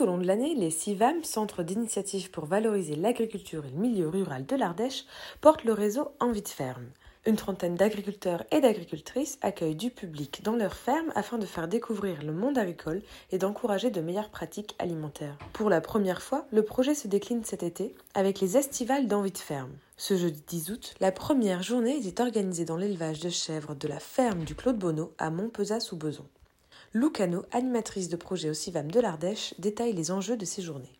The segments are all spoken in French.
Au long de l'année, les CIVAM, Centres d'initiative pour valoriser l'agriculture et le milieu rural de l'Ardèche, portent le réseau Envie de ferme. Une trentaine d'agriculteurs et d'agricultrices accueillent du public dans leurs fermes afin de faire découvrir le monde agricole et d'encourager de meilleures pratiques alimentaires. Pour la première fois, le projet se décline cet été avec les estivales d'envie de ferme. Ce jeudi 10 août, la première journée était organisée dans l'élevage de chèvres de la ferme du Claude Bonneau à Montpezat-sous-Bezon. Lou Cano, animatrice de projet au CIVAM de l'Ardèche, détaille les enjeux de ces journées.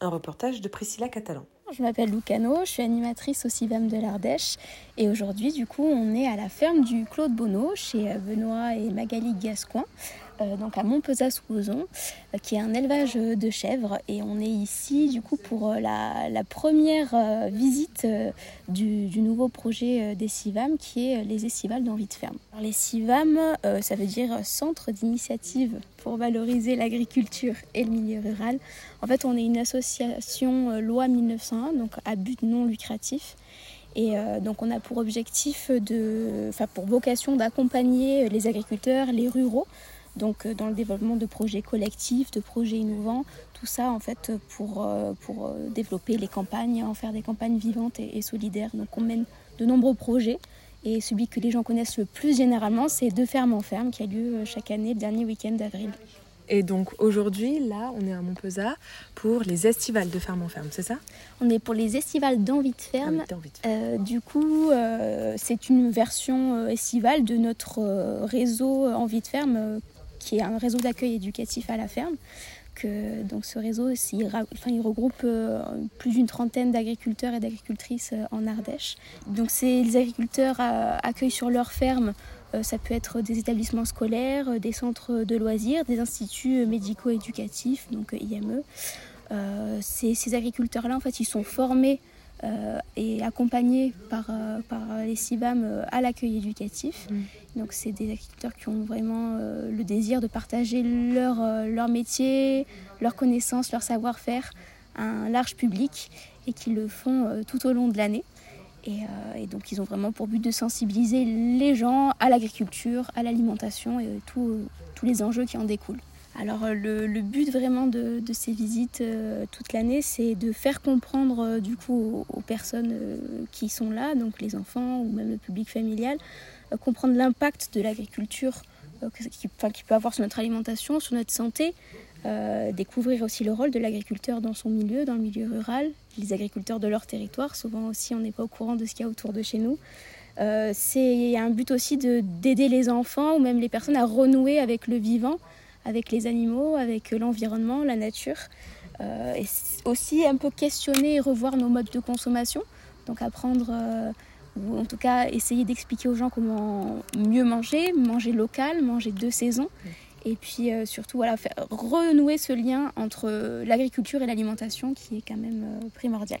Un reportage de Priscilla Catalan. Je m'appelle Lucano, je suis animatrice au CIVAM de l'Ardèche et aujourd'hui du coup on est à la ferme du Claude Bonneau chez Benoît et Magali Gascoin euh, donc à Montpezat-sous-Ozon, euh, qui est un élevage de chèvres. Et on est ici du coup pour euh, la, première visite du, nouveau projet des CIVAM, qui est les estivales d'envie de ferme. les CIVAM, ça veut dire Centre d'initiative pour valoriser l'agriculture et le milieu rural. En fait, on est une association loi 1901, donc à but non lucratif. Et donc on a pour objectif de, enfin pour vocation d'accompagner les agriculteurs, les ruraux donc euh, dans le développement de projets collectifs, de projets innovants, tout ça en fait pour, euh, pour euh, développer les campagnes, en faire des campagnes vivantes et, solidaires. Donc on mène de nombreux projets et celui que les gens connaissent le plus généralement, c'est De Ferme en Ferme qui a lieu chaque année le dernier week-end d'avril. Et donc aujourd'hui, là, on est à Montpezat pour les estivales de ferme en ferme, c'est ça? On est pour les estivales d'envie de ferme. du coup, c'est une version estivale de notre réseau envie de ferme qui est un réseau d'accueil éducatif à la ferme. Que, donc ce réseau, regroupe euh, plus d'une trentaine d'agriculteurs et d'agricultrices euh, en Ardèche. Donc ces agriculteurs euh, accueillent sur leur ferme, ça peut être des établissements scolaires, des centres de loisirs, des instituts médico-éducatifs, donc IME. ces, agriculteurs-là, en fait, ils sont formés et accompagnés par, euh, par les CIBAM euh, à l'accueil éducatif. Mm. Donc c'est des agriculteurs qui ont vraiment le désir de partager leur, leur métier, leurs connaissances, leur savoir-faire à un large public et qui le font tout au long de l'année. Et, et, donc ils ont vraiment pour but de sensibiliser les gens à l'agriculture, à l'alimentation et tous les enjeux qui en découlent. Alors euh, le, but vraiment de, ces visites euh, toute l'année, c'est de faire comprendre euh, du coup aux, personnes qui sont là, donc les enfants ou même le public familial, comprendre l'impact de l'agriculture qui, peut avoir sur notre alimentation, sur notre santé, découvrir aussi le rôle de l'agriculteur dans son milieu, dans le milieu rural, les agriculteurs de leur territoire. Souvent aussi, on n'est pas au courant de ce qu'il y a autour de chez nous. c'est un but aussi d'aider les enfants ou même les personnes à renouer avec le vivant avec les animaux, avec l'environnement, la nature. Euh, et aussi un peu questionner et revoir nos modes de consommation. Donc apprendre, euh, ou en tout cas essayer d'expliquer aux gens comment mieux manger, manger local, manger de saison. Et puis euh, surtout voilà, renouer ce lien entre l'agriculture et l'alimentation qui est quand même primordial.